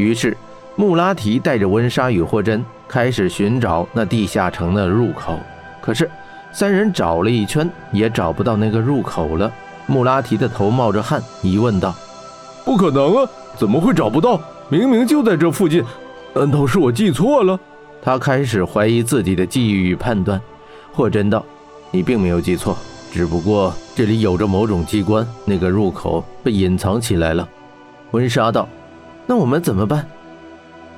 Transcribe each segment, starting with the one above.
于是，穆拉提带着温莎与霍真开始寻找那地下城的入口。可是，三人找了一圈也找不到那个入口了。穆拉提的头冒着汗，疑问道：“不可能啊，怎么会找不到？明明就在这附近，难道是我记错了？”他开始怀疑自己的记忆与判断。霍真道：“你并没有记错，只不过这里有着某种机关，那个入口被隐藏起来了。”温莎道：“那我们怎么办？”“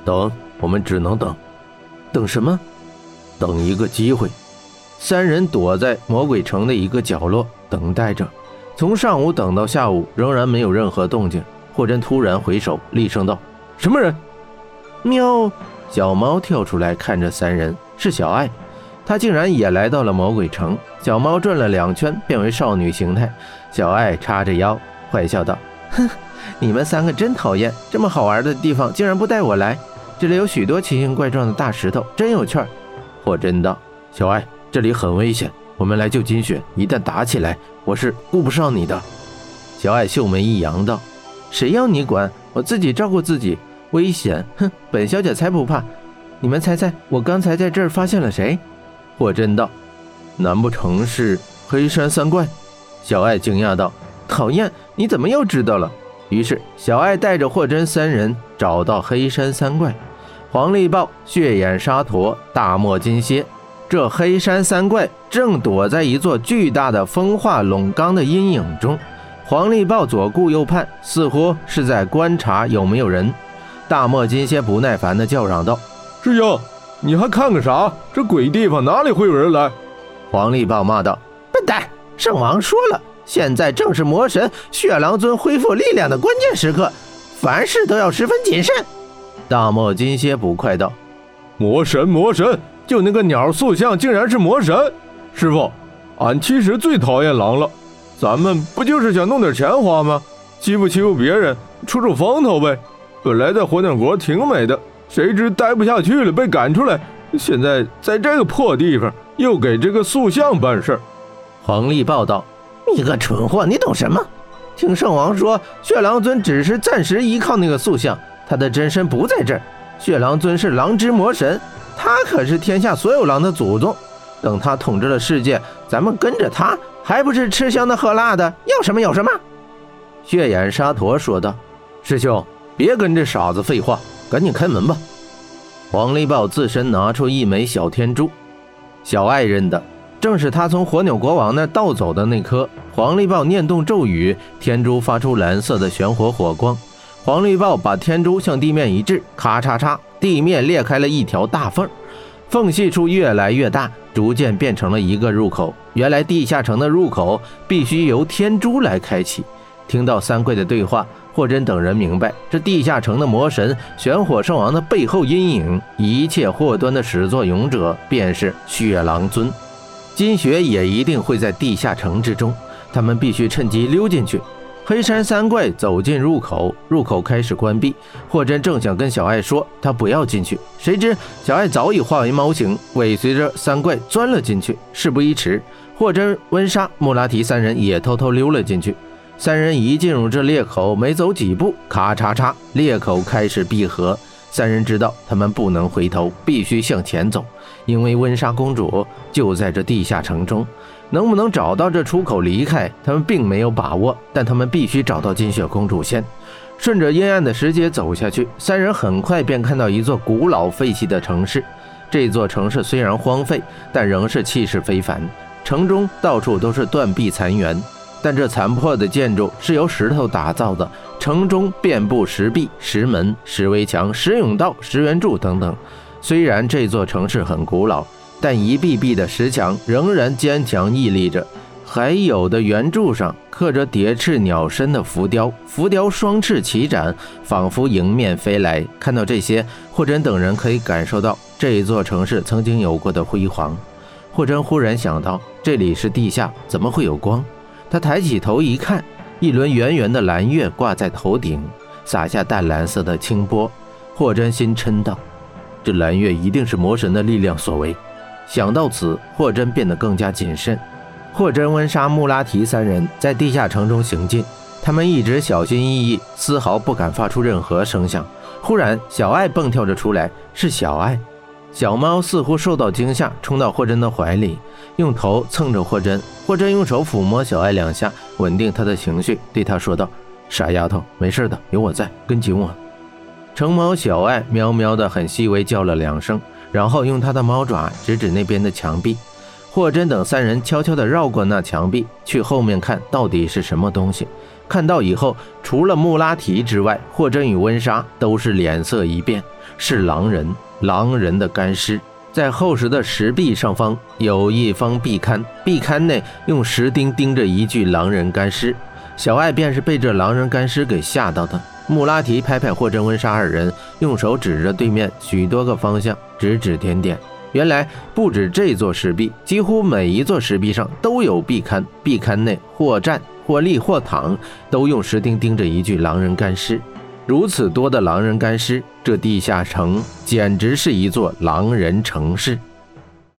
等，我们只能等。”“等什么？”“等一个机会。”三人躲在魔鬼城的一个角落等待着。从上午等到下午，仍然没有任何动静。霍真突然回首，厉声道：“什么人？”喵！小猫跳出来，看着三人，是小爱。她竟然也来到了魔鬼城。小猫转了两圈，变为少女形态。小爱叉着腰，坏笑道：“哼，你们三个真讨厌！这么好玩的地方，竟然不带我来。这里有许多奇形怪状的大石头，真有趣儿。”霍真道：“小爱，这里很危险。”我们来救金雪，一旦打起来，我是顾不上你的。小爱秀眉一扬道：“谁要你管？我自己照顾自己。危险？哼，本小姐才不怕。你们猜猜，我刚才在这儿发现了谁？”霍真道：“难不成是黑山三怪？”小爱惊讶道：“讨厌，你怎么又知道了？”于是小爱带着霍真三人找到黑山三怪：黄力豹、血眼沙陀、大漠金蝎。这黑山三怪正躲在一座巨大的风化垄缸的阴影中，黄力豹左顾右盼，似乎是在观察有没有人。大漠金蝎不耐烦地叫嚷道：“师兄，你还看个啥？这鬼地方哪里会有人来？”黄力豹骂道：“笨蛋！圣王说了，现在正是魔神血狼尊恢复力量的关键时刻，凡事都要十分谨慎。”大漠金蝎捕快道：“魔神，魔神！”就那个鸟塑像竟然是魔神，师傅，俺其实最讨厌狼了。咱们不就是想弄点钱花吗？欺负欺负别人，出出风头呗。本来在火鸟国挺美的，谁知待不下去了，被赶出来。现在在这个破地方，又给这个塑像办事儿。黄历报道：“你个蠢货，你懂什么？听圣王说，血狼尊只是暂时依靠那个塑像，他的真身不在这儿。血狼尊是狼之魔神。”他可是天下所有狼的祖宗，等他统治了世界，咱们跟着他，还不是吃香的喝辣的，要什么有什么？血眼沙陀说道：“师兄，别跟这傻子废话，赶紧开门吧。”黄力豹自身拿出一枚小天珠，小爱认的正是他从火鸟国王那盗走的那颗。黄力豹念动咒语，天珠发出蓝色的玄火火光。黄力豹把天珠向地面一掷，咔嚓嚓。地面裂开了一条大缝，缝隙处越来越大，逐渐变成了一个入口。原来地下城的入口必须由天珠来开启。听到三桂的对话，霍真等人明白，这地下城的魔神玄火圣王的背后阴影，一切祸端的始作俑者便是血狼尊。金雪也一定会在地下城之中，他们必须趁机溜进去。黑山三怪走进入口，入口开始关闭。霍真正想跟小爱说他不要进去，谁知小爱早已化为猫形，尾随着三怪钻了进去。事不宜迟，霍真、温莎、穆拉提三人也偷偷溜了进去。三人一进入这裂口，没走几步，咔嚓嚓，裂口开始闭合。三人知道他们不能回头，必须向前走，因为温莎公主就在这地下城中。能不能找到这出口离开，他们并没有把握，但他们必须找到金雪公主先。顺着阴暗的石阶走下去，三人很快便看到一座古老废弃的城市。这座城市虽然荒废，但仍是气势非凡。城中到处都是断壁残垣，但这残破的建筑是由石头打造的。城中遍布石壁、石门、石围墙、石甬道、石圆柱等等。虽然这座城市很古老。但一壁壁的石墙仍然坚强屹立着，还有的圆柱上刻着蝶翅鸟身的浮雕，浮雕双翅齐展，仿佛迎面飞来。看到这些，霍真等人可以感受到这座城市曾经有过的辉煌。霍真忽然想到，这里是地下，怎么会有光？他抬起头一看，一轮圆圆的蓝月挂在头顶，洒下淡蓝色的清波。霍真心嗔道：“这蓝月一定是魔神的力量所为。”想到此，霍真变得更加谨慎。霍真、温莎、穆拉提三人在地下城中行进，他们一直小心翼翼，丝毫不敢发出任何声响，忽然，小爱蹦跳着出来，是小爱。小猫似乎受到惊吓，冲到霍真的怀里，用头蹭着霍真。霍真用手抚摸小爱两下，稳定她的情绪，对她说道：“傻丫头，没事的，有我在，跟紧我。”成猫小爱喵喵的很细微叫了两声，然后用它的猫爪指指那边的墙壁。霍真等三人悄悄地绕过那墙壁，去后面看到底是什么东西。看到以后，除了穆拉提之外，霍真与温莎都是脸色一变，是狼人。狼人的干尸，在厚实的石壁上方有一方壁龛，壁龛内用石钉钉着一具狼人干尸。小艾便是被这狼人干尸给吓到的。穆拉提拍拍霍真、温莎二人，用手指着对面许多个方向，指指点点。原来不止这座石壁，几乎每一座石壁上都有壁龛，壁龛内或站或立或躺，都用石钉钉着一具狼人干尸。如此多的狼人干尸，这地下城简直是一座狼人城市。